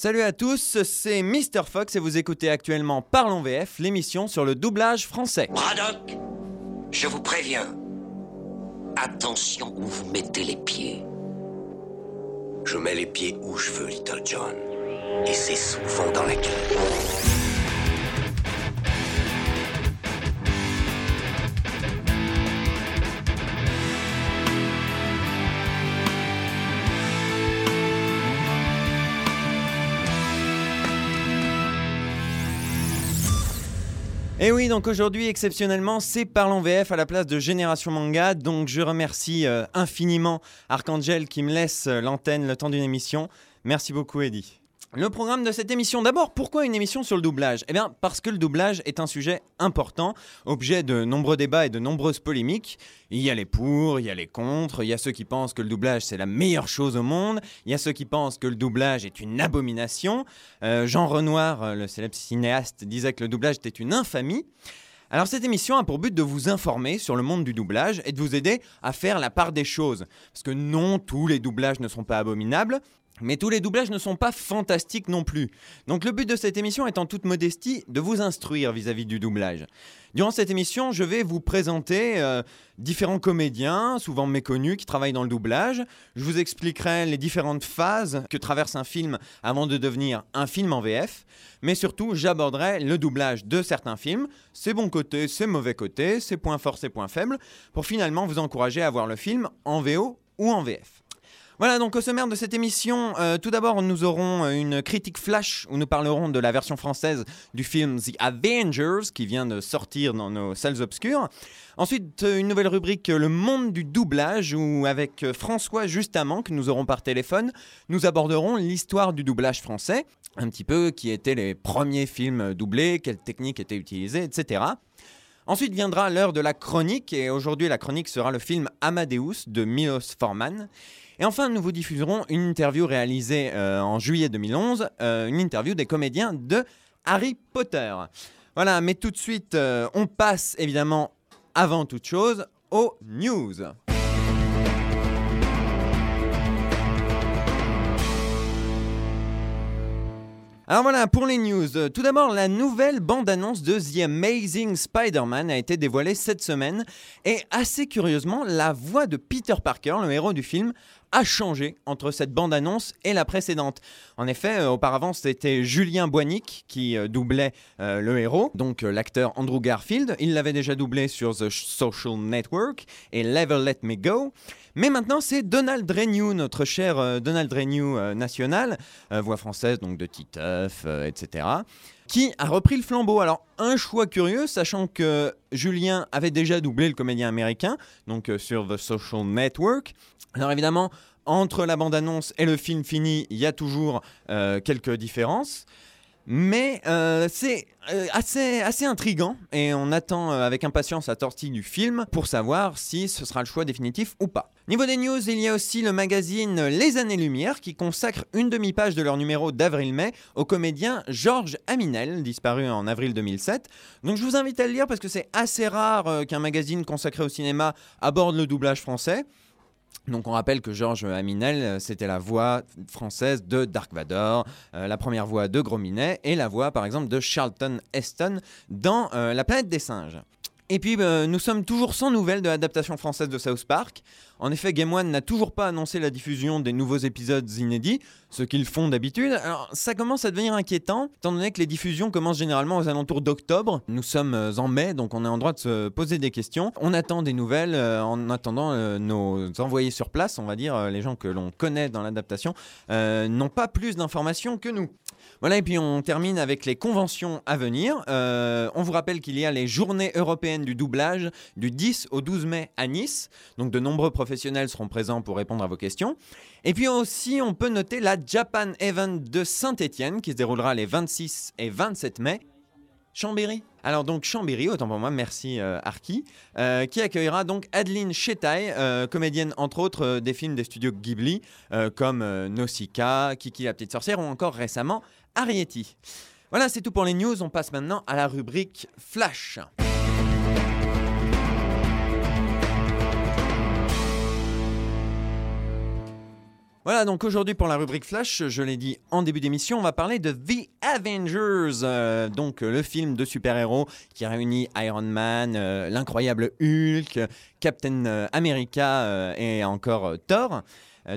Salut à tous, c'est Mr. Fox et vous écoutez actuellement Parlons VF, l'émission sur le doublage français. Braddock, je vous préviens. Attention où vous mettez les pieds. Je mets les pieds où je veux, Little John. Et c'est souvent dans la gueule. Et oui, donc aujourd'hui, exceptionnellement, c'est Parlons VF à la place de Génération Manga. Donc je remercie euh, infiniment Archangel qui me laisse euh, l'antenne le temps d'une émission. Merci beaucoup, Eddie. Le programme de cette émission, d'abord, pourquoi une émission sur le doublage? Eh bien, parce que le doublage est un sujet important, objet de nombreux débats et de nombreuses polémiques. Il y a les pour, il y a les contre, il y a ceux qui pensent que le doublage c'est la meilleure chose au monde, il y a ceux qui pensent que le doublage est une abomination. Euh, Jean Renoir, euh, le célèbre cinéaste, disait que le doublage était une infamie. Alors cette émission a pour but de vous informer sur le monde du doublage et de vous aider à faire la part des choses. Parce que non, tous les doublages ne sont pas abominables, mais tous les doublages ne sont pas fantastiques non plus. Donc le but de cette émission est en toute modestie de vous instruire vis-à-vis du doublage. Durant cette émission, je vais vous présenter euh, différents comédiens, souvent méconnus, qui travaillent dans le doublage. Je vous expliquerai les différentes phases que traverse un film avant de devenir un film en VF. Mais surtout, j'aborderai le doublage de certains films, ses bons côtés, ses mauvais côtés, ses points forts, ses points faibles, pour finalement vous encourager à voir le film en VO ou en VF. Voilà, donc au sommaire de cette émission, euh, tout d'abord, nous aurons euh, une critique flash où nous parlerons de la version française du film The Avengers qui vient de sortir dans nos salles obscures. Ensuite, euh, une nouvelle rubrique, Le monde du doublage, où avec François Justamment, que nous aurons par téléphone, nous aborderons l'histoire du doublage français, un petit peu qui étaient les premiers films doublés, quelles techniques étaient utilisées, etc. Ensuite viendra l'heure de la chronique, et aujourd'hui la chronique sera le film Amadeus de Milos Forman. Et enfin, nous vous diffuserons une interview réalisée euh, en juillet 2011, euh, une interview des comédiens de Harry Potter. Voilà, mais tout de suite, euh, on passe évidemment, avant toute chose, aux news. Alors voilà, pour les news, tout d'abord, la nouvelle bande-annonce de The Amazing Spider-Man a été dévoilée cette semaine et assez curieusement, la voix de Peter Parker, le héros du film, a changé entre cette bande-annonce et la précédente. En effet, euh, auparavant, c'était Julien Boignic qui euh, doublait euh, le héros, donc l'acteur Andrew Garfield. Il l'avait déjà doublé sur The Social Network et Level Let Me Go. Mais maintenant, c'est Donald Renew, notre cher Donald Renew national, voix française donc de Titeuf, etc., qui a repris le flambeau. Alors, un choix curieux, sachant que Julien avait déjà doublé le comédien américain, donc euh, sur The Social Network. Alors évidemment, entre la bande-annonce et le film fini, il y a toujours euh, quelques différences. Mais euh, c'est euh, assez, assez intriguant et on attend euh, avec impatience la sortie du film pour savoir si ce sera le choix définitif ou pas. Niveau des news, il y a aussi le magazine Les Années-Lumière qui consacre une demi-page de leur numéro d'avril-mai au comédien Georges Aminel, disparu en avril 2007. Donc je vous invite à le lire parce que c'est assez rare qu'un magazine consacré au cinéma aborde le doublage français. Donc on rappelle que Georges Aminel, euh, c'était la voix française de Dark Vador, euh, la première voix de Grominet et la voix par exemple de Charlton Heston dans euh, La planète des singes. Et puis nous sommes toujours sans nouvelles de l'adaptation française de South Park. En effet, Game One n'a toujours pas annoncé la diffusion des nouveaux épisodes inédits, ce qu'ils font d'habitude. Alors ça commence à devenir inquiétant, étant donné que les diffusions commencent généralement aux alentours d'octobre. Nous sommes euh, en mai, donc on est en droit de se poser des questions. On attend des nouvelles, euh, en attendant euh, nos envoyés sur place, on va dire, les gens que l'on connaît dans l'adaptation, n'ont pas plus d'informations que nous. Voilà, et puis on termine avec les conventions à venir. On vous rappelle qu'il y a les journées européennes du doublage du 10 au 12 mai à Nice. Donc de nombreux professionnels seront présents pour répondre à vos questions. Et puis aussi, on peut noter la Japan Event de Saint-Étienne qui se déroulera les 26 et 27 mai. Chambéry. Alors donc Chambéry, autant pour moi, merci euh, Arki, euh, qui accueillera donc Adeline Chetaille, euh, comédienne entre autres des films des studios Ghibli, comme Nausicaa, Kiki la petite sorcière ou encore récemment Arrietty. Voilà, c'est tout pour les news. On passe maintenant à la rubrique Flash. Voilà, donc aujourd'hui pour la rubrique Flash, je l'ai dit en début d'émission, on va parler de The Avengers, euh, donc le film de super-héros qui réunit Iron Man, euh, l'incroyable Hulk, Captain euh, America et encore Thor.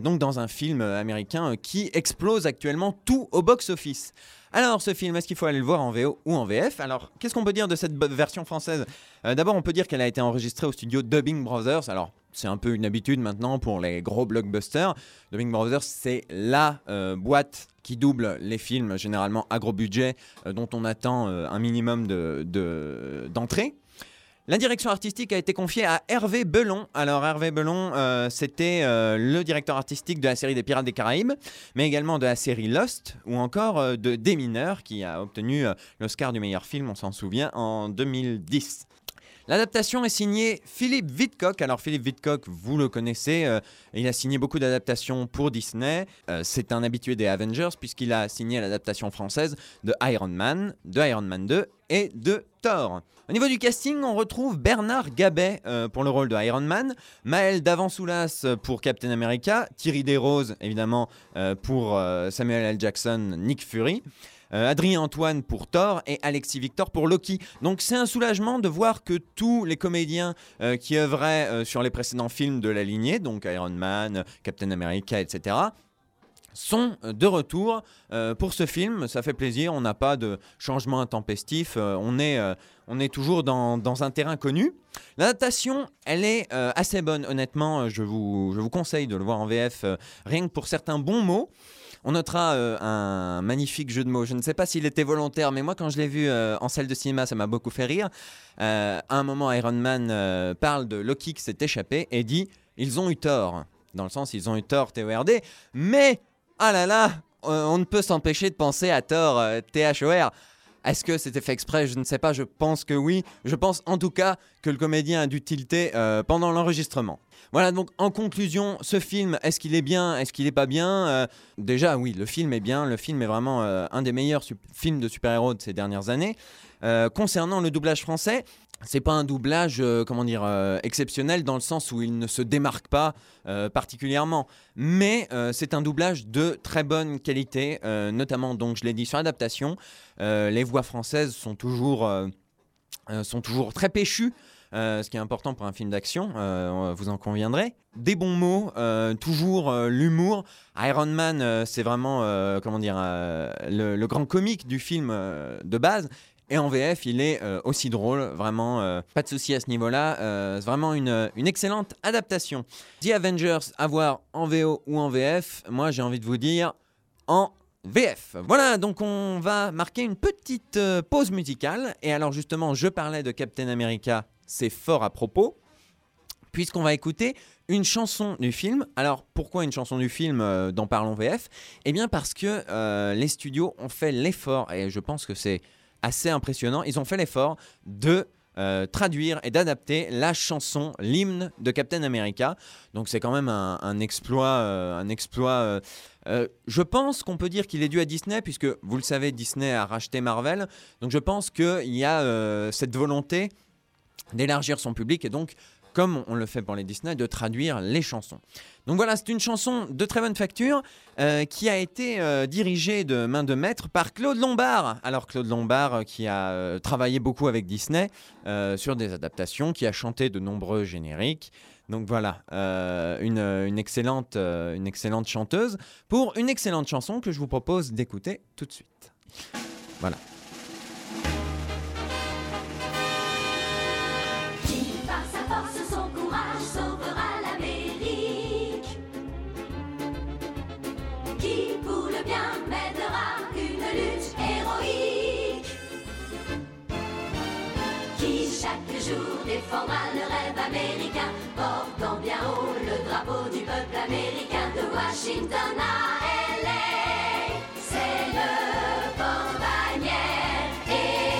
donc dans un film américain qui explose actuellement tout au box-office. Alors, ce film, est-ce qu'il faut aller le voir en VO ou en VF Alors, qu'est-ce qu'on peut dire de cette version française? D'abord, on peut dire qu'elle a été enregistrée au studio Dubbing Brothers. Alors, c'est un peu une habitude maintenant pour les gros blockbusters. Dubbing Brothers, c'est la euh, boîte qui double les films généralement à gros budget euh, dont on attend euh, un minimum d'entrée. De, la direction artistique a été confiée à Hervé Belon. Alors Hervé Belon, c'était le directeur artistique de la série des Pirates des Caraïbes, mais également de la série Lost ou encore de Des Mineurs qui a obtenu l'Oscar du meilleur film, on s'en souvient, en 2010. L'adaptation est signée Philippe Vidcock. Alors Philippe Vidcock, vous le connaissez, euh, il a signé beaucoup d'adaptations pour Disney. Euh, c'est un habitué des Avengers puisqu'il a signé l'adaptation française de Iron Man, de Iron Man 2 et de Thor. Au niveau du casting, on retrouve Bernard Gabet euh, pour le rôle de Iron Man, Maël Davansoulas pour Captain America, Thierry Desroses évidemment pour Samuel L. Jackson, Nick Fury. Euh, Adrien Antoine pour Thor et Alexis Victor pour Loki. Donc c'est un soulagement de voir que tous les comédiens euh, qui œuvraient euh, sur les précédents films de la lignée, donc Iron Man, Captain America, etc., sont de retour pour ce film. Ça fait plaisir, on n'a pas de changement intempestif, on, est, on est toujours dans, dans un terrain connu. L'adaptation, elle est assez bonne, honnêtement, je vous, je vous conseille de le voir en VF, rien que pour certains bons mots. On notera euh, un magnifique jeu de mots. Je ne sais pas s'il était volontaire, mais moi, quand je l'ai vu euh, en salle de cinéma, ça m'a beaucoup fait rire. Euh, à un moment, Iron Man parle de Loki qui s'est échappé et dit Ils ont eu tort. Dans le sens, ils ont eu tort, TORD. Mais, ah là là, on ne peut s'empêcher de penser à Thor, THOR. Est-ce que c'était fait exprès? Je ne sais pas, je pense que oui. Je pense en tout cas que le comédien a dû tilter pendant l'enregistrement. Voilà, donc en conclusion, ce film, est-ce qu'il est bien? Est-ce qu'il n'est pas bien? Euh, Déjà, oui, le film est bien. Le film est vraiment euh, un des meilleurs films de super-héros de ces dernières années. Euh, concernant le doublage français, c'est pas un doublage, comment dire, exceptionnel dans le sens où il ne se démarque pas particulièrement, mais c'est un doublage de très bonne qualité, notamment, donc je l'ai dit sur l'adaptation, les voix françaises sont toujours, sont toujours très péchues. Euh, ce qui est important pour un film d'action, euh, vous en conviendrez. Des bons mots, euh, toujours l'humour. Iron Man, c'est vraiment comment dire le, grand comique du film de base. Et en VF, il est aussi drôle, vraiment, pas de souci à ce niveau-là. c'est vraiment une, excellente adaptation. The Avengers, à voir en VO ou en VF, moi j'ai envie de vous dire en VF. Voilà, donc on va marquer une petite pause musicale. Et alors justement, je parlais de Captain America c'est fort à propos, puisqu'on va écouter une chanson du film. Alors pourquoi une chanson du film euh, dans Parlons VF Eh bien parce que euh, les studios ont fait l'effort, et je pense que c'est assez impressionnant, ils ont fait l'effort de euh, traduire et d'adapter la chanson, l'hymne de Captain America. Donc c'est quand même un, exploit. un exploit je pense qu'on peut dire qu'il est dû à Disney, puisque vous le savez, Disney a racheté Marvel. Donc je pense qu'il y a cette volonté d'élargir son public et donc comme on le fait pour les Disney, de traduire les chansons. Donc voilà, c'est une chanson de très bonne facture euh, qui a été euh, dirigée de main de maître par Claude Lombard. Alors Claude Lombard euh, qui a travaillé beaucoup avec Disney sur des adaptations, qui a chanté de nombreux génériques. Donc voilà, une, excellente, une excellente chanteuse pour une excellente chanson que je vous propose d'écouter tout de suite. Voilà. Défendra le rêve américain, portant bien haut le drapeau du peuple américain de Washington à LA. C'est le vent bannière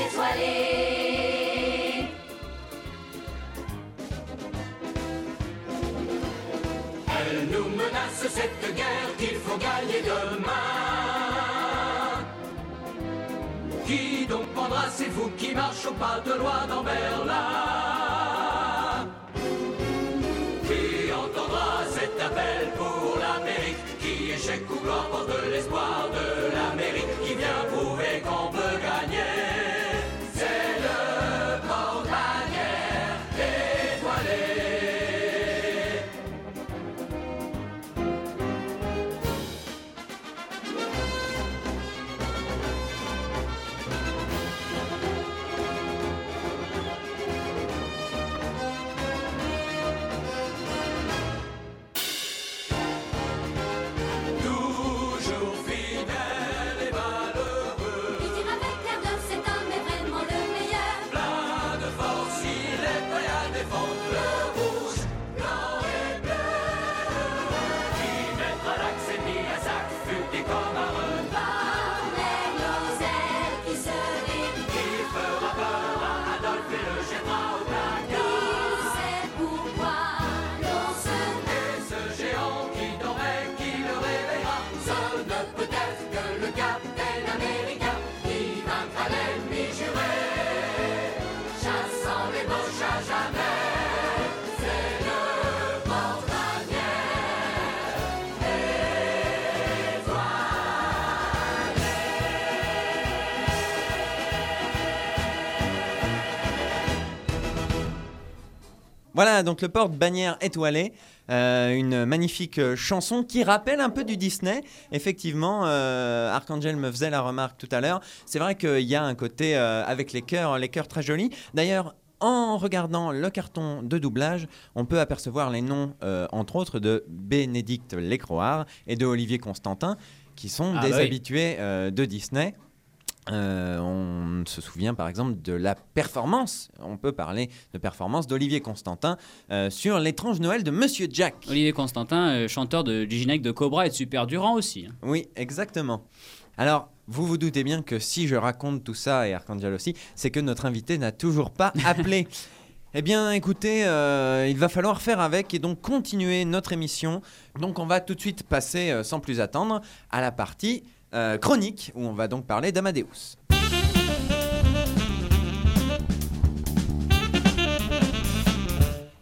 étoilé. Elle nous menace cette guerre qu'il faut gagner demain. Qui donc prendra C'est vous qui marche au pas de loi dans Berlin? Voilà, donc le porte-bannière étoilé, euh, une magnifique euh, chanson qui rappelle un peu du Disney. Effectivement, euh, Archangel me faisait la remarque tout à l'heure. C'est vrai qu'il y a un côté euh, avec les cœurs, les cœurs très jolis. D'ailleurs, en regardant le carton de doublage, on peut apercevoir les noms, entre autres, de Bénédicte Lécroard et de Olivier Constantin, qui sont Ah des bah oui. habitués de Disney. Euh, on se souvient par exemple de la performance, on peut parler de performance d'Olivier Constantin euh, sur l'étrange Noël de Monsieur Jack. Olivier Constantin, euh, chanteur de, du générique de Cobra et de Super Durand aussi. hein. Oui, exactement. Alors, vous vous doutez bien que si je raconte tout ça, et Arcangel aussi, c'est que notre invité n'a toujours pas appelé. Eh bien, écoutez, euh, il va falloir faire avec et donc continuer notre émission. Donc, on va tout de suite passer, euh, sans plus attendre, à la partie euh, chronique, où on va donc parler d'Amadeus.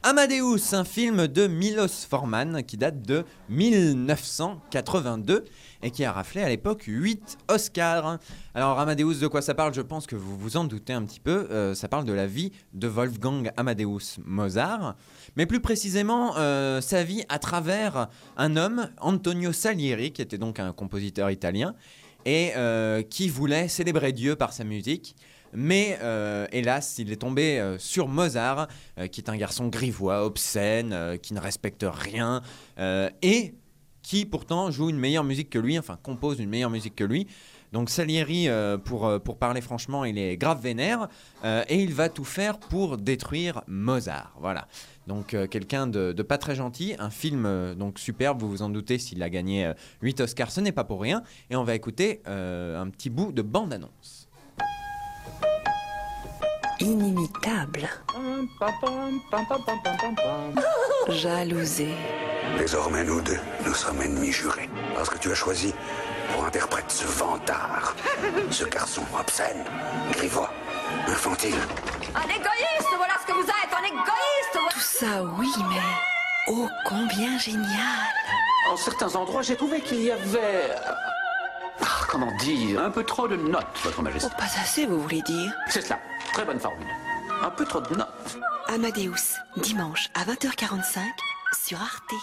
Amadeus, un film de Milos Forman qui date de 1982 et qui a raflé à l'époque 8 Oscars. Alors Amadeus, de quoi ça parle? Je pense que vous vous en doutez un petit peu. Euh, ça parle de la vie de Wolfgang Amadeus Mozart, mais plus précisément euh, sa vie à travers un homme, Antonio Salieri, qui était donc un compositeur italien et euh, qui voulait célébrer Dieu par sa musique. Mais euh, hélas, il est tombé euh, sur Mozart, euh, qui est un garçon grivois, obscène, qui ne respecte rien, et qui pourtant joue une meilleure musique que lui, enfin compose une meilleure musique que lui. Donc Salieri, pour, pour parler franchement, il est grave vénère, et il va tout faire pour détruire Mozart. Voilà. Donc quelqu'un de, pas très gentil, un film donc superbe, vous vous en doutez, s'il a gagné euh, 8 Oscars, ce n'est pas pour rien. Et on va écouter un petit bout de bande-annonce. Inimitable. Jalousé. Désormais, nous deux, nous sommes ennemis jurés. Parce que tu as choisi pour interprète ce vantard. Ce garçon obscène, grivois, infantile. Un égoïste, voilà ce que vous êtes, un égoïste voilà. Tout ça, oui, mais oh combien génial. En certains endroits, j'ai trouvé qu'il y avait. Comment dire Un peu trop de notes, Votre Majesté. Oh, pas assez, vous voulez dire C'est cela. Très bonne formule. Un peu trop de notes. Amadeus, dimanche à 20h45 sur Arte.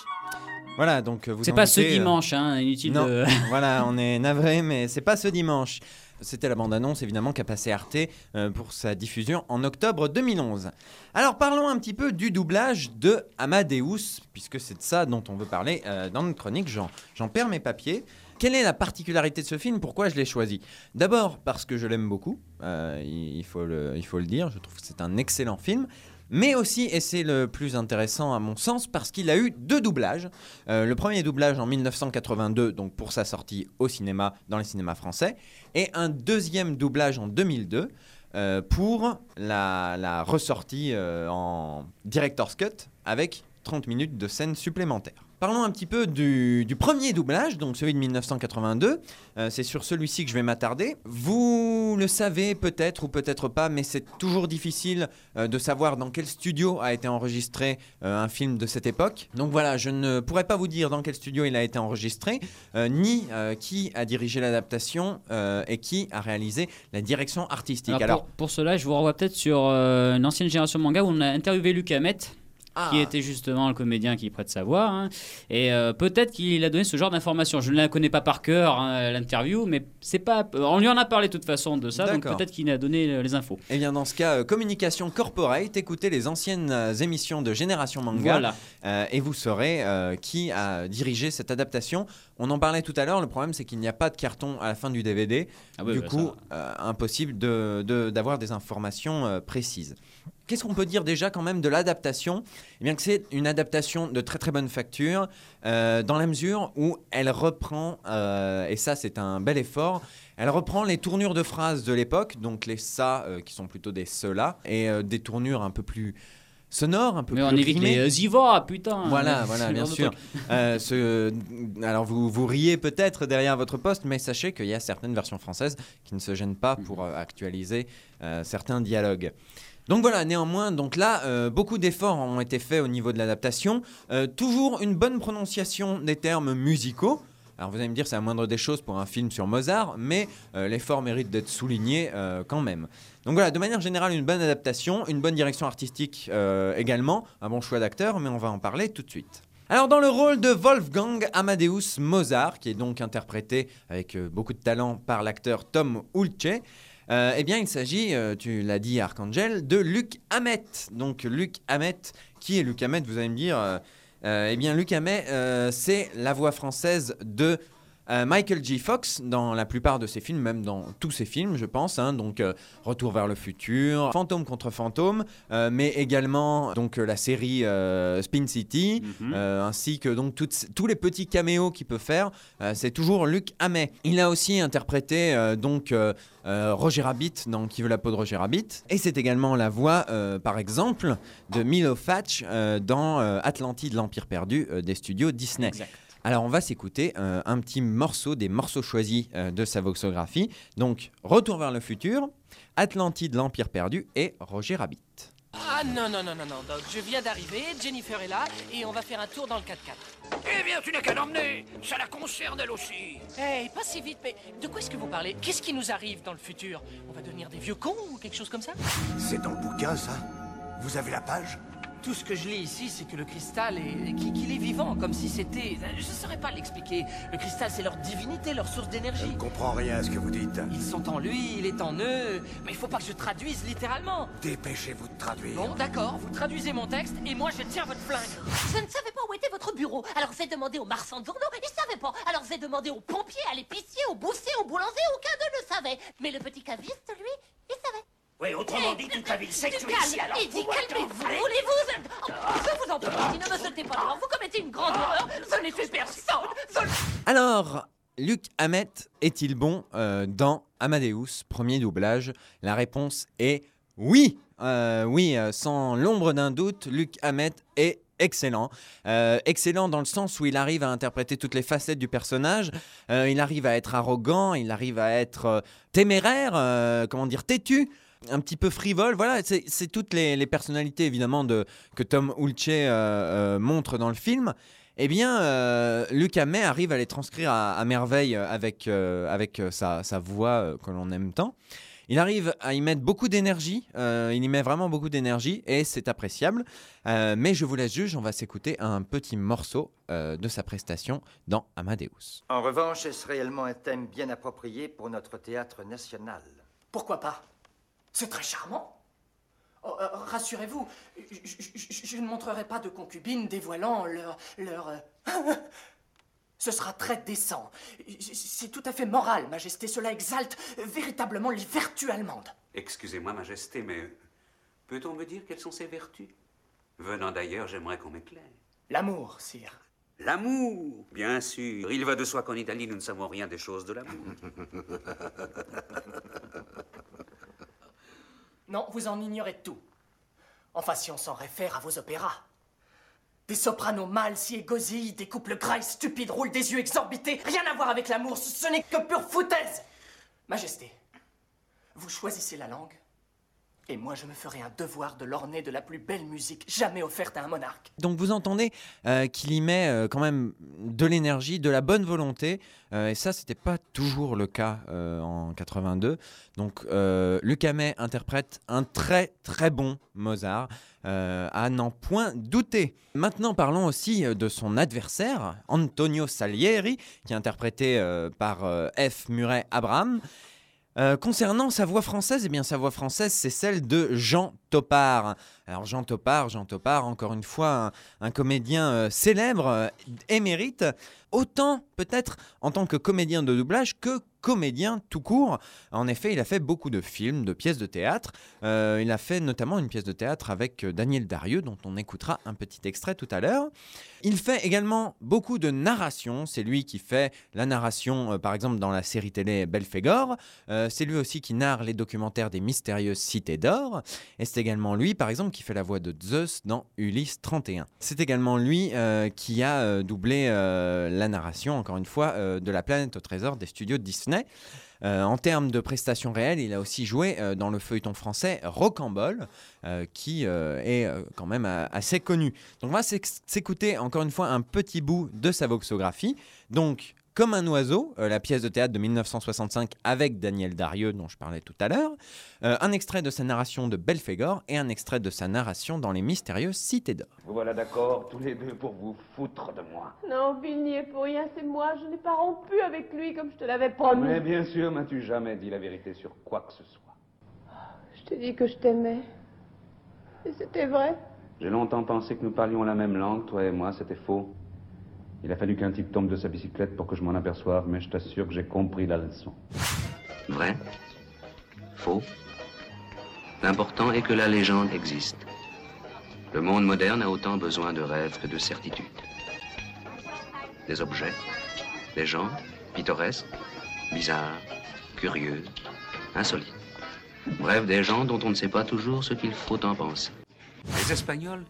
Voilà, donc vous C'est pas ce euh, dimanche, hein, inutile Non, de. voilà, on est navré, mais c'est pas ce dimanche. C'était la bande-annonce évidemment qu'a passé Arte euh, pour sa diffusion en octobre 2011. Alors parlons un petit peu du doublage de Amadeus, puisque c'est de ça dont on veut parler euh, dans notre chronique. J'en, j'en perds mes papiers. Quelle est la particularité de ce film? Pourquoi je l'ai choisi? D'abord parce que je l'aime beaucoup, euh, il, faut le, dire, je trouve que c'est un excellent film. Mais aussi, et c'est le plus intéressant à mon sens, parce qu'il a eu deux doublages. Euh, le premier doublage en 1982, donc pour sa sortie au cinéma, dans les cinémas français, et un deuxième doublage en 2002 euh, pour la, ressortie en Director's Cut avec 30 minutes de scènes supplémentaires. Parlons un petit peu du, du premier doublage, donc celui de 1982. Euh, c'est sur celui-ci que je vais m'attarder. Vous le savez peut-être ou peut-être pas, mais c'est toujours difficile euh, de savoir dans quel studio a été enregistré euh, un film de cette époque. Donc voilà, je ne pourrais pas vous dire dans quel studio il a été enregistré, ni qui a dirigé l'adaptation et qui a réalisé la direction artistique. Alors, Alors, pour, pour cela, je vous renvoie peut-être sur une ancienne génération manga où on a interviewé Luc Hamet, ah, qui était justement le comédien qui prête sa voix. hein. Et euh, peut-être qu'il a donné ce genre d'informations. Je ne la connais pas par cœur, hein, l'interview, mais c'est pas. On lui en a parlé de toute façon de ça, donc peut-être qu'il a donné euh, les infos. Eh bien, dans ce cas, euh, Communication Corporate, écoutez les anciennes émissions de Génération Manga Voilà. euh, et vous saurez qui a dirigé cette adaptation. On en parlait tout à l'heure, le problème c'est qu'il n'y a pas de carton à la fin du DVD. Ah oui, du bah, coup, impossible de- de- d'avoir des informations précises. Qu'est-ce qu'on peut dire déjà quand même de l'adaptation? Eh bien que c'est une adaptation de très très bonne facture, euh, dans la mesure où elle reprend, euh, et ça c'est un bel effort, elle reprend les tournures de phrases de l'époque, donc les ça euh, qui sont plutôt des cela, et des tournures un peu plus sonores, un peu Mais plus on évite rimées. les Ziva, putain. Voilà, voilà, bien sûr. ce- alors vous, vous riez peut-être derrière votre poste, mais sachez qu'il y a certaines versions françaises qui ne se gênent pas pour euh, actualiser certains dialogues. Donc voilà, néanmoins, donc là, euh, beaucoup d'efforts ont été faits au niveau de l'adaptation. Euh, toujours une bonne prononciation des termes musicaux. Alors vous allez me dire, c'est la moindre des choses pour un film sur Mozart, mais euh, l'effort mérite d'être souligné quand même. Donc voilà, de manière générale, une bonne adaptation, une bonne direction artistique également, un bon choix d'acteur, mais on va en parler tout de suite. Alors dans le rôle de Wolfgang Amadeus Mozart, qui est donc interprété avec beaucoup de talent par l'acteur Tom Hulce, euh, eh bien il s'agit, euh, tu l'as dit Archangel, de Luc Hamet. Donc Luc Hamet, qui est Luc Hamet, vous allez me dire euh, Eh bien Luc Hamet, c'est la voix française de euh, Michael J. Fox dans la plupart de ses films, même dans tous ses films, je pense. hein. donc euh, Retour vers le futur, Fantôme contre Fantôme, euh, mais également donc la série Spin City, Mhm. ainsi que donc toutes- tous les petits caméos qu'il peut faire. c'est toujours Luc Hamet. Il a aussi interprété donc Roger Rabbit dans Qui veut la peau de Roger Rabbit, et c'est également la voix, par exemple, de Milo Fatch dans Atlantide, l'Empire perdu des studios Disney. Exact. Alors on va s'écouter euh, un petit morceau des morceaux choisis euh, de sa voxographie. Donc Retour vers le futur, Atlantide, l'Empire perdu et Roger Rabbit. Ah non, non, non, non, non, Doc, je viens d'arriver, Jennifer est là, et on va faire un tour dans le 4x4. Eh bien, tu n'as qu'à l'emmener. Ça la concerne elle aussi. Hey, pas si vite, mais de quoi est-ce que vous parlez? Qu'est-ce qui nous arrive dans le futur? On va devenir des vieux cons ou quelque chose comme ça? C'est dans le bouquin, ça Vous avez la page? Tout ce que je lis ici, c'est que le cristal est... qu'il qu'il est vivant, comme si c'était... Je saurais pas l'expliquer. Le cristal, c'est leur divinité, leur source Je d'énergie. ne comprends rien à ce que vous dites. Ils sont en lui, il est en eux, mais il faut pas que je traduise littéralement. Dépêchez-vous de traduire. Bon, d'accord, vous traduisez mon texte, et moi je tiens votre flingue. Je ne savais pas où était votre bureau. Alors j'ai demandé aux marchands de journaux, ils savaient pas. Alors j'ai demandé aux pompiers, à l'épicier, au boucher, au boulanger, aucun d'eux ne savait. Mais le petit caviste, lui, il savait. Oui, autrement dit, toute la ville sait que tu es ici, alors. il dit pouvoir- calmez-vous, voulez-vous Je vous en prie, ne me sautez pas devant, vous commettez une grande erreur. Je n'ai fait personne. Je... Alors, Luc Hamet est-il bon euh, dans Amadeus, premier doublage? La réponse est oui. Euh, oui, euh, sans l'ombre d'un doute, Luc Hamet est excellent. Euh, excellent dans le sens où il arrive à interpréter toutes les facettes du personnage. Euh, il arrive à être arrogant, il arrive à être euh, téméraire, euh, comment dire, têtu. Un petit peu frivole, voilà, c'est toutes les, les personnalités évidemment de, que Tom Hulce euh, euh, montre dans le film. Eh bien, euh, Luc Hamet arrive à les transcrire à, à merveille avec, euh, avec sa, sa voix euh, que l'on aime tant. Il arrive à y mettre beaucoup d'énergie, euh, il y met vraiment beaucoup d'énergie et c'est appréciable. Euh, mais je vous laisse juge, on va s'écouter un petit morceau euh, de sa prestation dans Amadeus. En revanche, est-ce réellement un thème bien approprié pour notre théâtre national? Pourquoi pas? C'est très charmant. Oh, euh, Rassurez-vous, je, ne montrerai pas de concubines dévoilant leur... leur... euh, Ce sera très décent. C'est tout à fait moral, Majesté. Cela exalte véritablement les vertus allemandes. Excusez-moi, Majesté, mais peut-on me dire quelles sont ses vertus? Venant d'ailleurs, j'aimerais qu'on m'éclaire. L'amour, sire. L'amour, bien sûr. Il va de soi qu'en Italie, nous ne savons rien des choses de l'amour. Non, vous en ignorez tout. Enfin, si on s'en réfère à vos opéras. Des sopranos mâles si égosillent, des couples gras et stupides roulent des yeux exorbités. Rien à voir avec l'amour, ce n'est que pure foutaise. Majesté, Vous choisissez la langue, et moi je me ferai un devoir de l'orner de la plus belle musique jamais offerte à un monarque. Donc vous entendez euh, qu'il y met euh, quand même de l'énergie, de la bonne volonté, euh, et ça c'était pas toujours le cas en 82. Donc euh, Luc Hamet interprète un très très bon Mozart, à n'en point douter. Maintenant parlons aussi de son adversaire, Antonio Salieri, qui est interprété par F. Murray Abraham. Euh, concernant sa voix française, eh bien sa voix française, c'est celle de Jean Topard. Alors Jean Topard, Jean Topard, encore une fois, un, comédien euh, célèbre, euh, émérite, autant peut-être en tant que comédien de doublage que comédien tout court. En effet, il a fait beaucoup de films, de pièces de théâtre. Euh, il a fait notamment une pièce de théâtre avec euh, Daniel Darieux, dont on écoutera un petit extrait tout à l'heure. Il fait également beaucoup de narration. C'est lui qui fait la narration, par exemple, dans la série télé Belphégor. C'est lui aussi qui narre les documentaires des mystérieuses cités d'or. Également lui, par exemple, qui fait la voix de Zeus dans Ulysse 31. C'est également lui euh, qui a euh, doublé euh, la narration, encore une fois, de La planète au trésor des studios Disney. En termes de prestations réelles, il a aussi joué dans le feuilleton français Rocambole, qui est quand même assez connu. Donc on va s'écouter encore une fois un petit bout de sa voxographie. Donc, comme un oiseau, euh, la pièce de théâtre de 1965 avec Daniel Darieux dont je parlais tout à l'heure, euh, un extrait de sa narration de Belphégor et un extrait de sa narration dans les mystérieuses cités d'or. Vous voilà d'accord, tous les deux, pour vous foutre de moi. Non, Bill n'y est pour rien, c'est moi. Je n'ai pas rompu avec lui comme je te l'avais promis. Mais bien sûr, m'as-tu jamais dit la vérité sur quoi que ce soit? Je t'ai dit que je t'aimais. Et c'était vrai. J'ai longtemps pensé que nous parlions la même langue, toi et moi, c'était faux. Il a fallu qu'un type tombe de sa bicyclette pour que je m'en aperçoive, mais je t'assure que j'ai compris la leçon. Vrai? Faux? L'important est que la légende existe. Le monde moderne a autant besoin de rêves que de certitudes. Des objets, des gens, pittoresques, bizarres, curieux, insolites. Bref, des gens dont on ne sait pas toujours ce qu'il faut en penser. Les Espagnols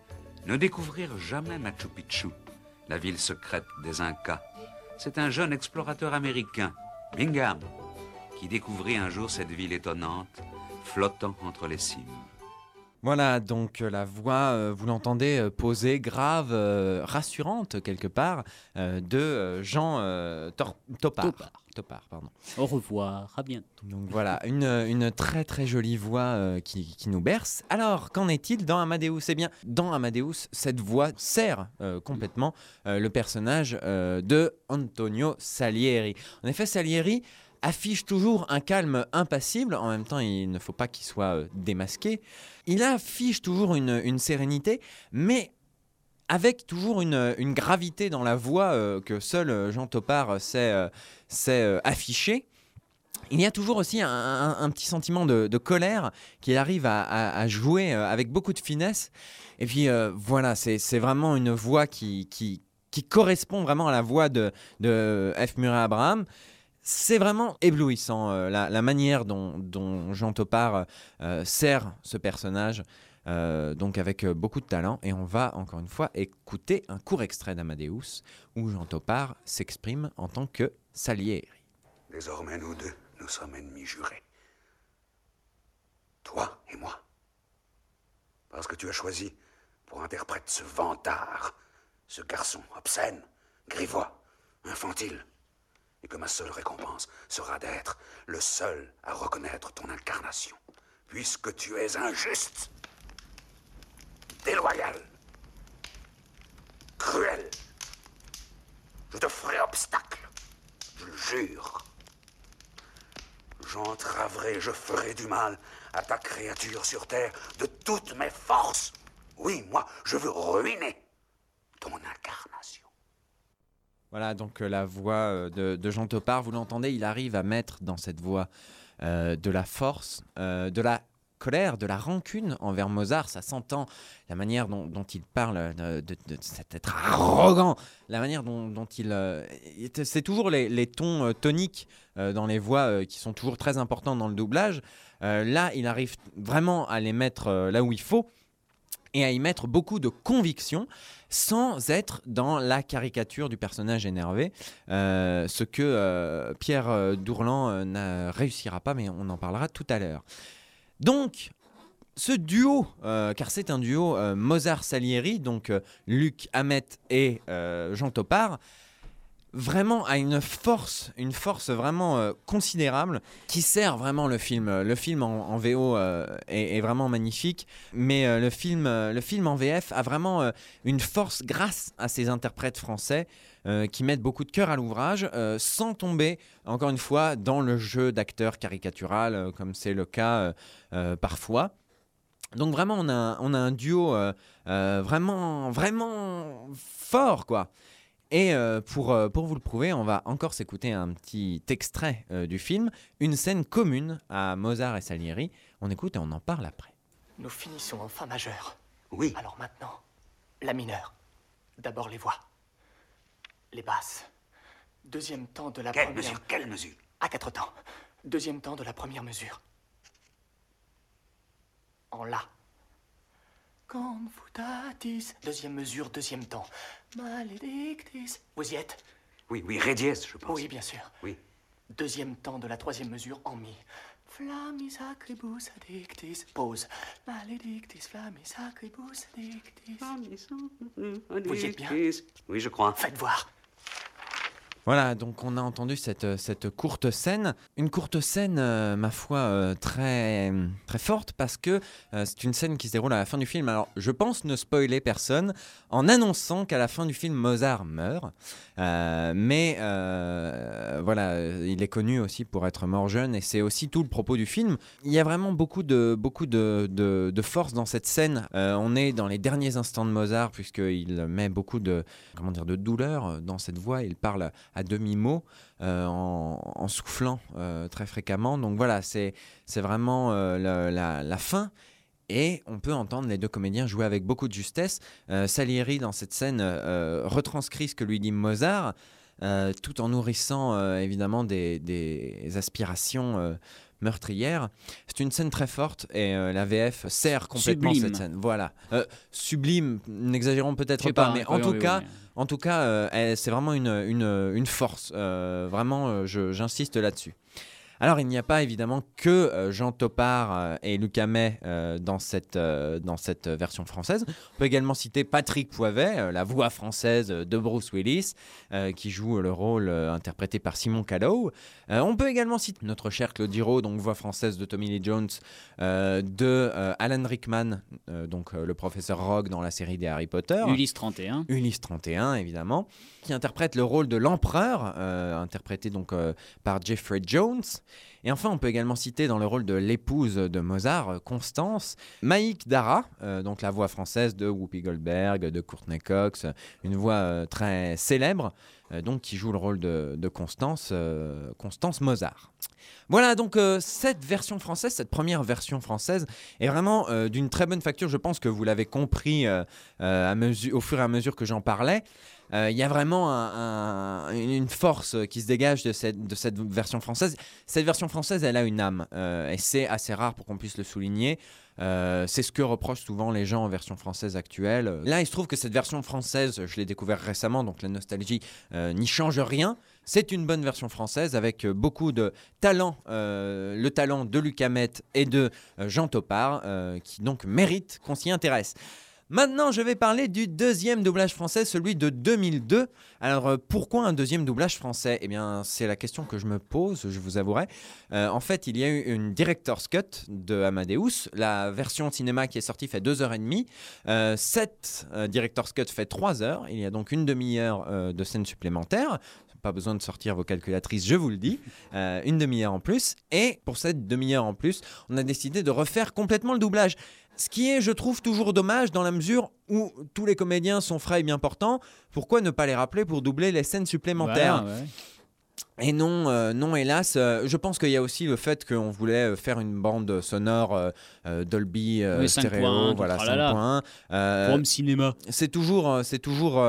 ne découvrirent jamais Machu Picchu, la ville secrète des Incas. C'est un jeune explorateur américain, Bingham, qui découvrit un jour cette ville étonnante, flottant entre les cimes. Voilà, donc euh, la voix, euh, vous l'entendez, euh, posée, grave, euh, rassurante quelque part, euh, de Jean Topard. Topard. Topard, pardon. Au revoir, à bientôt. Donc voilà, une, une très très jolie voix qui, qui nous berce. Alors, qu'en est-il dans Amadeus? Eh bien, dans Amadeus, cette voix sert complètement le personnage de Antonio Salieri. En effet, Salieri affiche toujours un calme impassible, en même temps il ne faut pas qu'il soit euh, démasqué. Il affiche toujours une, sérénité, mais avec toujours une, gravité dans la voix euh, que seul euh, Jean Topard sait, afficher. Il y a toujours aussi un, petit sentiment de, colère qu'il arrive à, jouer avec beaucoup de finesse. Et puis voilà, c'est vraiment une voix qui, correspond vraiment à la voix de F. Murray Abraham. C'est vraiment éblouissant euh, la, manière dont, Jean Topard euh, sert ce personnage, euh, donc avec euh, beaucoup de talent. Et on va encore une fois écouter un court extrait d'Amadeus où Jean Topard s'exprime en tant que Salieri. Désormais, nous deux, nous sommes ennemis jurés. Toi et moi. Parce que tu as choisi pour interprète ce vantard, ce garçon obscène, grivois, infantile, et que ma seule récompense sera d'être le seul à reconnaître ton incarnation, puisque tu es injuste, déloyal, cruel. Je te ferai obstacle, je le jure. J'entraverai, je ferai du mal à ta créature sur terre de toutes mes forces. Oui, moi, je veux ruiner ton incarnation. Voilà donc euh, la voix euh, de, Jean Topard, vous l'entendez, il arrive à mettre dans cette voix euh, de la force, de la colère, de la rancune envers Mozart. Ça s'entend la manière dont, il parle, de, cet être arrogant, la manière dont, il... c'est toujours les, les tons toniques dans les voix qui sont toujours très importants dans le doublage. Là, il arrive vraiment à les mettre là où il faut. Et à y mettre beaucoup de conviction sans être dans la caricature du personnage énervé, euh, ce que euh, Pierre euh, Dourlan ne réussira pas, mais on en parlera tout à l'heure. Donc, ce duo, car c'est un duo Mozart-Salieri, donc Luc Hamet et Jean Topard, vraiment a une force, une force vraiment euh, considérable qui sert vraiment le film. Le film en, VO euh, est, vraiment magnifique, mais euh, le, film, euh, le film en VF a vraiment euh, une force grâce à ces interprètes français euh, qui mettent beaucoup de cœur à l'ouvrage euh, sans tomber, encore une fois, dans le jeu d'acteur caricatural, euh, comme c'est le cas euh, euh, parfois. Donc vraiment, on a, on a un duo euh, euh, vraiment, vraiment fort, quoi. Et euh, pour, euh, pour vous le prouver, on va encore s'écouter un petit extrait euh, du film, une scène commune à Mozart et Salieri. On écoute et on en parle après. Nous finissons en fa majeur. Oui. Alors maintenant, la mineure. D'abord les voix. Les basses. Deuxième temps de la Quelle première... mesure Quelle mesure? À quatre temps. Deuxième temps de la première mesure. En la. Deuxième mesure, deuxième temps. Maledictis. Vous y êtes Oui, oui, ré dièse, je pense. Oui, bien sûr. Oui. Deuxième temps de la troisième mesure en mi. Flammis acribus addictis. Pause. Maledictis flammis acribus addictis. Vous y êtes bien Oui, je crois. Faites voir. Voilà, donc on a entendu cette, cette courte scène. Une courte scène, euh, ma foi, euh, très, très forte parce que euh, c'est une scène qui se déroule à la fin du film. Alors, je pense ne spoiler personne en annonçant qu'à la fin du film, Mozart meurt. Euh, mais euh, voilà, il est connu aussi pour être mort jeune et c'est aussi tout le propos du film. Il y a vraiment beaucoup de, beaucoup de, de, force dans cette scène. Euh, on est dans les derniers instants de Mozart puisqu'il met beaucoup de, comment dire, de douleur dans cette voix. Il parle à demi-mot euh, en, en soufflant euh, très fréquemment. Donc voilà, c'est vraiment euh, la, la- la fin. Et on peut entendre les deux comédiens jouer avec beaucoup de justesse. Euh, Salieri, dans cette scène, euh, retranscrit ce que lui dit Mozart, euh, tout en nourrissant évidemment des, des aspirations meurtrières. C'est une scène très forte et la VF sert complètement Sublime. cette scène. Voilà. Sublime, n'exagérons peut-être pas, pas, mais hein, en tout cas. En tout cas, euh, c'est vraiment une, force. Euh, vraiment, euh, j'insiste là-dessus. Alors, il n'y a pas évidemment que euh, Jean Topard euh, et Luc Hamet euh, dans, cette, dans cette version française. On peut également citer Patrick Poivet, la voix française de Bruce Willis, qui joue le rôle interprété par Simon Callow. On peut également citer notre cher Claude Giraud, donc voix française de Tommy Lee Jones, de Alan Rickman, donc le professeur Rogue dans la série des Harry Potter. Ulysse 31. Ulysse 31, évidemment, qui interprète le rôle de l'empereur, interprété donc par Jeffrey Jones. Et enfin, on peut également citer dans le rôle de l'épouse de Mozart, Constance, Maïk Dara, euh, donc la voix française de Whoopi Goldberg, de Courtney Cox, une voix euh, très célèbre, euh, donc qui joue le rôle de, Constance, Constance Mozart. Voilà donc cette version française, cette première version française est vraiment d'une très bonne facture. Je pense que vous l'avez compris au fur et à mesure que j'en parlais. Euh, Il y a vraiment un- un- une force qui se dégage de cette, version française. Cette version française, elle a une âme euh, et c'est assez rare pour qu'on puisse le souligner. Euh, c'est ce que reprochent souvent les gens en version française actuelle. Là, il se trouve que cette version française, je l'ai découvert récemment, donc la nostalgie n'y change rien. C'est une bonne version française avec beaucoup de talent, le talent de Luc Hamet et de Jean Topard, qui donc mérite qu'on s'y intéresse. Maintenant, je vais parler du deuxième doublage français, celui de 2002. Alors, euh, pourquoi un deuxième doublage français? Eh bien, c'est la question que je me pose, je vous avouerai. Euh, en fait, il y a eu une director's cut de Amadeus. La version cinéma qui est sortie fait 2h30. Euh, cette euh, director's cut fait 3 heures. Il y a donc une demi-heure de scènes supplémentaires. Pas besoin de sortir vos calculatrices, je vous le dis. Une demi-heure en plus. Et pour cette demi-heure en plus, on a décidé de refaire complètement le doublage. Ce qui est, je trouve, toujours dommage dans la mesure où tous les comédiens sont frais et bien portants. Pourquoi ne pas les rappeler pour doubler les scènes supplémentaires Voilà, ouais. et non, euh, non, hélas, euh, je pense qu'il y a aussi le fait qu'on voulait euh, faire une bande sonore euh, Dolby Oui, stéréo, points, voilà, tralala. 5 points. Euh, Pour home cinéma. C'est toujours, c'est toujours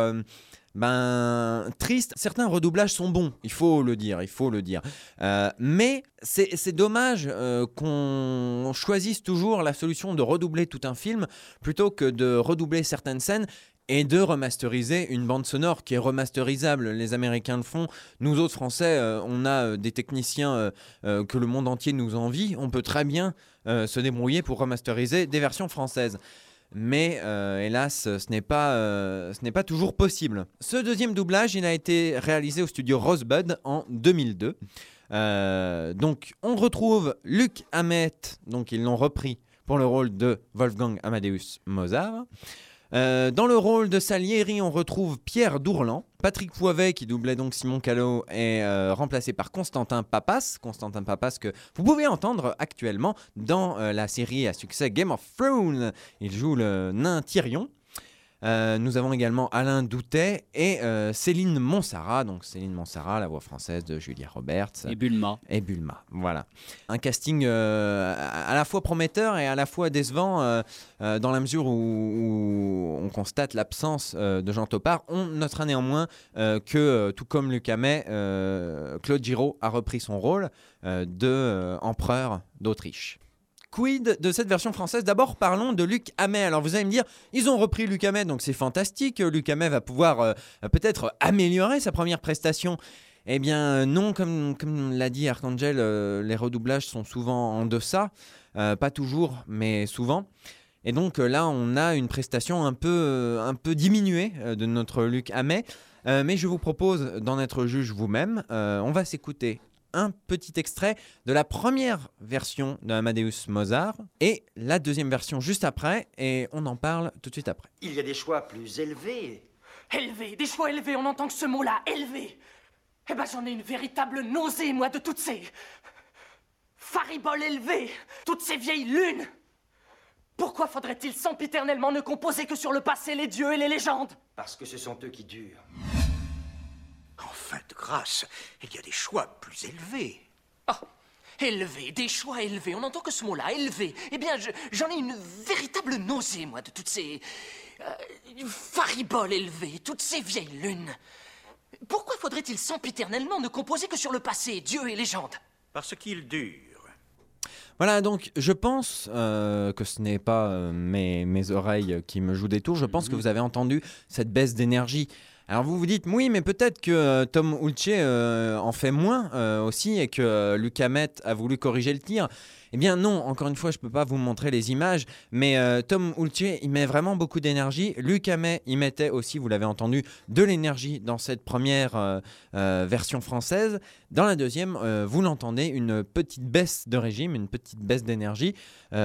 ben triste. Certains redoublages sont bons, il faut le dire, il faut le dire. Euh, mais c'est dommage euh, qu'on choisisse toujours la solution de redoubler tout un film plutôt que de redoubler certaines scènes et de remasteriser une bande sonore qui est remasterisable. Les Américains le font. Nous autres Français, euh, on a des techniciens que le monde entier nous envie. On peut très bien se débrouiller pour remasteriser des versions françaises. Mais euh, hélas, ce n'est pas, euh, ce n'est pas toujours possible. Ce deuxième doublage, il a été réalisé au studio Rosebud en 2002. Euh, donc, on retrouve Luc Hamet, donc ils l'ont repris pour le rôle de Wolfgang Amadeus Mozart. Euh, dans le rôle de Salieri, on retrouve Pierre Dourlan. Patrick Poivet, qui doublait donc Simon Callot, est euh, remplacé par Constantin Papas. Constantin Papas que vous pouvez entendre actuellement dans euh, la série à succès Game of Thrones. Il joue le nain Tyrion. Euh, nous avons également Alain Doutet et euh, Céline Monsara. Donc Céline Monsara, la voix française de Julia Roberts. Et Bulma. Et Bulma, voilà. Un casting euh, à la fois prometteur et à la fois décevant dans la mesure où, où on constate l'absence de Jean Topard. On notera néanmoins que, tout comme Luc Hamet, euh, Claude Giraud a repris son rôle de empereur d'Autriche. Quid de cette version française? D'abord, parlons de Luc Hamet. Alors, vous allez me dire, ils ont repris Luc Hamet, donc c'est fantastique. Luc Hamet va pouvoir euh, peut-être améliorer sa première prestation. Eh bien, euh, non, comme, l'a dit Archangel, euh, les redoublages sont souvent en deçà. Euh, pas toujours, mais souvent. Et donc euh, là, on a une prestation un peu, euh, un peu diminuée euh, de notre Luc Hamet. Euh, mais je vous propose d'en être juge vous-même. Euh, on va s'écouter un petit extrait de la première version de Amadeus Mozart et la deuxième version juste après. Et on en parle tout de suite après. Il y a des choix plus élevés. Élevé, des choix élevés, on entend que ce mot-là, élevé. Eh ben j'en ai une véritable nausée, moi, de toutes ces... fariboles élevées, toutes ces vieilles lunes. Pourquoi faudrait-il sempiternellement ne composer que sur le passé, les dieux et les légendes? Parce que ce sont eux qui durent. En fin de grâce, il y a des choix plus élevés. Ah, élevé, des choix élevés, on entend que ce mot-là, élevé. Eh bien, je- j'en ai une véritable nausée, moi, de toutes ces... euh, fariboles élevées, toutes ces vieilles lunes. Pourquoi faudrait-il sempiternellement ne composer que sur le passé, dieux et légendes Parce qu'ils durent. Voilà, donc je pense euh, que ce n'est pas euh, mes, mes oreilles qui me jouent des tours. Je pense que vous avez entendu cette baisse d'énergie. Alors vous vous dites, oui, mais peut-être que euh, Tom Ulce euh, en fait moins euh, aussi et que euh, Luc Hamet a voulu corriger le tir. Eh bien non, encore une fois, je ne peux pas vous montrer les images, mais Tom Ulce, il met vraiment beaucoup d'énergie. Luc Hamet, il mettait aussi, vous l'avez entendu, de l'énergie dans cette première version française. Dans la deuxième, vous l'entendez, une petite baisse de régime, une petite baisse d'énergie. Il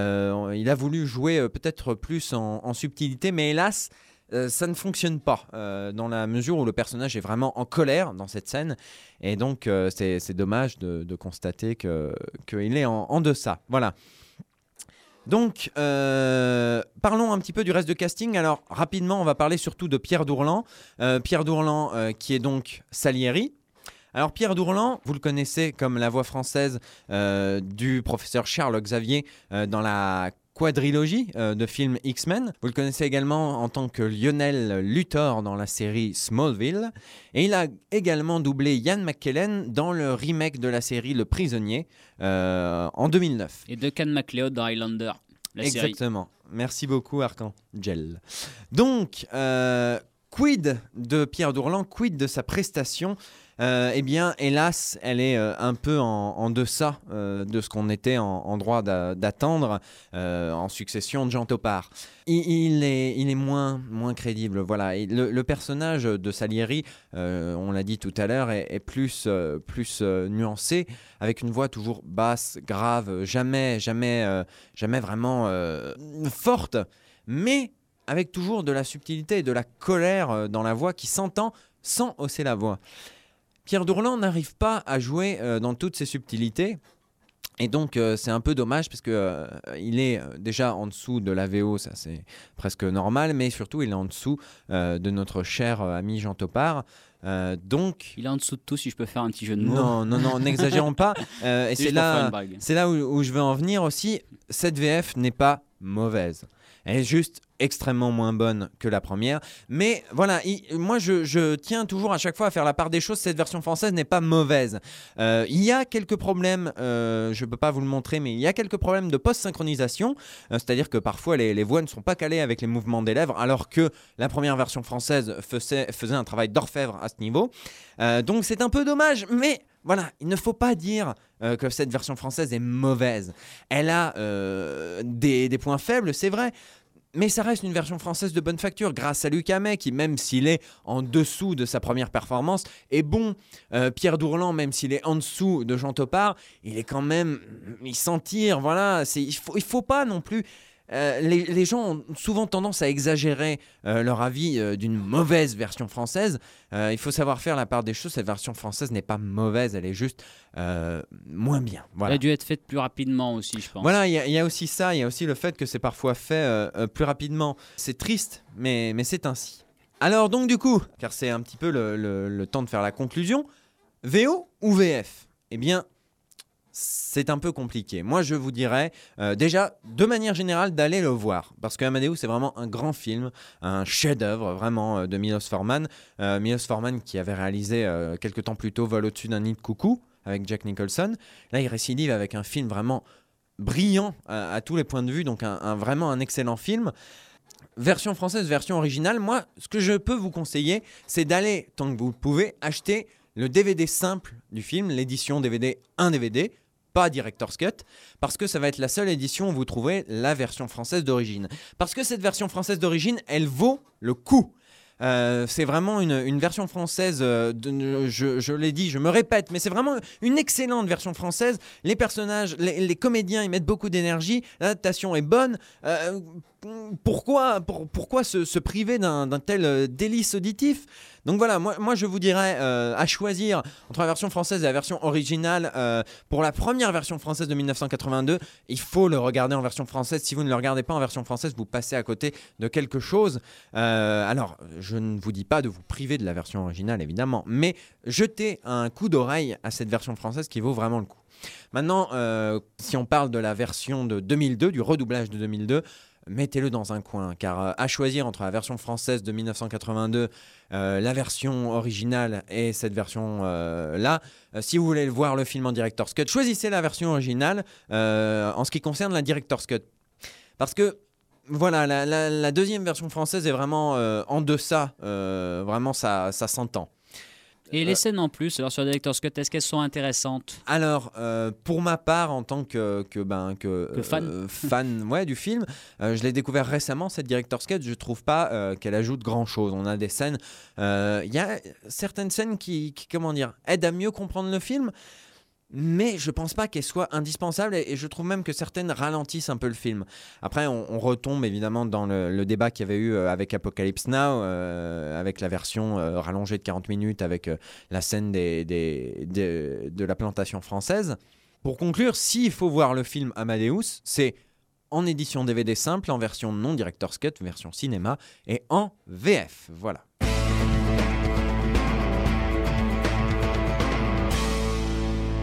a voulu jouer peut-être plus en subtilité, mais hélas, euh, ça ne fonctionne pas euh, dans la mesure où le personnage est vraiment en colère dans cette scène. Et donc, euh, c'est dommage de, de constater qu'il est en, en deçà. Voilà. Donc, parlons un petit peu du reste de casting. Alors, rapidement, on va parler surtout de Pierre Dourlan. Pierre Dourlan, qui est donc Salieri. Alors, Pierre Dourlan, vous le connaissez comme la voix française du professeur Charles Xavier dans la quadrilogie euh, de films X-Men. Vous le connaissez également en tant que Lionel Luthor dans la série Smallville. Et il a également doublé Ian McKellen dans le remake de la série Le Prisonnier euh, en 2009. Et Duncan MacLeod dans Highlander, la série. Exactement. Merci beaucoup, Arcangel. Donc, euh, quid de Pierre Dourlan, quid de sa prestation? Euh, Eh bien, hélas, elle est euh, un peu en, deçà euh, de ce qu'on était en, droit d'a- d'attendre en succession de Jean Topard. Il, est, moins, crédible. Voilà. Le, personnage de Salieri, on l'a dit tout à l'heure, est, plus, plus nuancé, avec une voix toujours basse, grave, jamais, jamais, jamais vraiment forte, mais avec toujours de la subtilité et de la colère dans la voix qui s'entend sans hausser la voix. Pierre Dourlan n'arrive pas à jouer euh, dans toutes ses subtilités. Et donc euh, c'est un peu dommage parce que euh, il est euh, déjà en dessous de la VO, ça c'est presque normal, mais surtout il est en dessous euh, de notre cher ami Jean Topard. Donc il est en dessous de tout si je peux faire un petit jeu de mots. Non, non, non, n'exagérons pas. Et C'est là, c'est là où, où je veux en venir aussi. Cette VF n'est pas mauvaise. Elle est juste extrêmement moins bonne que la première. Mais voilà, il- moi je, tiens toujours à chaque fois à faire la part des choses. Cette version française n'est pas mauvaise. Euh, il y a quelques problèmes, euh, je ne peux pas vous le montrer, mais il y a quelques problèmes de post-synchronisation. Euh, C'est-à-dire que parfois les, voix ne sont pas calées avec les mouvements des lèvres, alors que la première version française faisait, un travail d'orfèvre à ce niveau. Donc c'est un peu dommage, mais voilà, il ne faut pas dire que cette version française est mauvaise. Elle a des points faibles, c'est vrai. Mais ça reste une version française de bonne facture grâce à Luc Hamet qui, même s'il est en dessous de sa première performance, est bon. Euh, Pierre Dourlan, même s'il est en dessous de Jean Topard, il est quand même. Il s'en tire, voilà. Il faut, il faut pas non plus. Euh, les, les gens ont souvent tendance à exagérer euh, leur avis euh, d'une mauvaise version française. Il faut savoir faire la part des choses. Cette version française n'est pas mauvaise, elle est juste moins bien. Voilà. Elle a dû être faite plus rapidement aussi, je pense. Voilà, il y, a- il y a aussi ça, il y a aussi le fait que c'est parfois fait plus rapidement. C'est triste, mais, mais c'est ainsi. Alors donc du coup, car c'est un petit peu le, le- le temps de faire la conclusion, VO ou VF Eh bien, c'est un peu compliqué. Moi, je vous dirais euh, déjà, de manière générale, d'aller le voir. Parce que Amadeus, c'est vraiment un grand film, un chef-d'œuvre vraiment euh, de Milos Forman. Euh, Milos Forman qui avait réalisé euh, quelques temps plus tôt Vol au-dessus d'un nid de coucou avec Jack Nicholson. Là, il récidive avec un film vraiment brillant à, tous les points de vue, donc un, vraiment un excellent film. Version française, version originale, moi, ce que je peux vous conseiller, c'est d'aller, tant que vous pouvez, acheter le DVD simple du film, l'édition DVD 1 DVD, pas Director's Cut, parce que ça va être la seule édition où vous trouverez la version française d'origine. Parce que cette version française d'origine, elle vaut le coup. Euh, c'est vraiment une, version française, euh, je, l'ai dit, je me répète, mais c'est vraiment une excellente version française. Les personnages, les, comédiens, ils mettent beaucoup d'énergie, l'adaptation est bonne. Euh, pourquoi, pour- pourquoi se, priver d'un tel délice auditif? Donc voilà, moi, je vous dirais euh, à choisir entre la version française et la version originale. euh, pour la première version française de 1982, il faut le regarder en version française. Si vous ne le regardez pas en version française, vous passez à côté de quelque chose. Euh, alors, je ne vous dis pas de vous priver de la version originale, évidemment, mais jetez un coup d'oreille à cette version française qui vaut vraiment le coup. Maintenant, si on parle de la version de 2002, du redoublage de 2002, mettez-le dans un coin, car euh, à choisir entre la version française de 1982, euh, la version originale et cette version-là, si vous voulez voir le film en Director's Cut, choisissez la version originale euh, en ce qui concerne la Director's Cut. Parce que voilà, la, deuxième version française est vraiment euh, en deçà, euh, vraiment ça, ça s'entend. Et les scènes en plus, alors sur Director's Cut, est-ce qu'elles sont intéressantes Alors, euh, pour ma part, en tant que, que, ben, que, Que fan. euh, fan ouais, du film, euh, je l'ai découvert récemment, cette Director's Cut. Je trouve pas euh, qu'elle ajoute grand-chose. On a des scènes... euh, Il y a certaines scènes qui, qui, comment dire, aident à mieux comprendre le film, mais je pense pas qu'elles soient indispensables et, je trouve même que certaines ralentissent un peu le film. Après, on, retombe évidemment dans le, débat qu'il y avait eu euh, avec Apocalypse Now, euh, avec la version euh, rallongée de 40 minutes, avec la scène de la plantation française. Pour conclure, s'il faut voir le film Amadeus, c'est en édition DVD simple, en version non director's cut, version cinéma, et en VF. Voilà.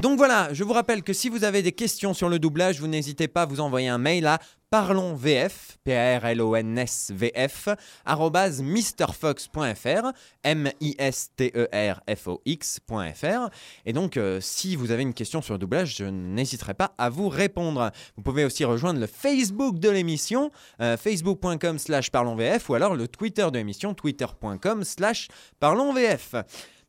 Donc voilà, je vous rappelle que si vous avez des questions sur le doublage, vous n'hésitez pas à vous envoyer un mail à parlonsvf, p a r l o n s v f arobase misterfox.fr, e. Et donc euh, si vous avez une question sur le doublage, je n'hésiterai pas à vous répondre. Vous pouvez aussi rejoindre le Facebook de l'émission, euh, facebook.com slash parlonsvf ou alors le Twitter de l'émission, twitter.com slash parlonsvf.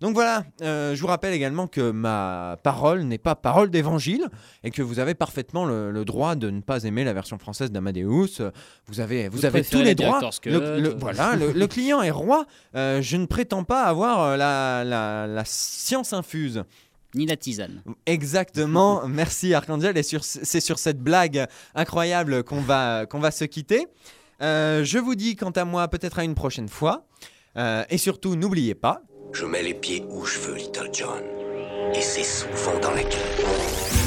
Donc voilà, euh, je vous rappelle également que ma parole n'est pas parole d'évangile et que vous avez parfaitement le, le droit de ne pas aimer la version française d'Amadeus. Vous avez, vous Vous avez tous les droits. Le- le- voilà, le, client est roi. Euh, je ne prétends pas avoir euh, la, la- la science infuse. Ni la tisane. Exactement, merci Archangel. Et c'est sur cette blague incroyable qu'on va, qu'on va se quitter. Euh, je vous dis quant à moi peut-être à une prochaine fois. Euh, et surtout, n'oubliez pas, Je mets les pieds où je veux, Little John. Et c'est souvent dans la gueule.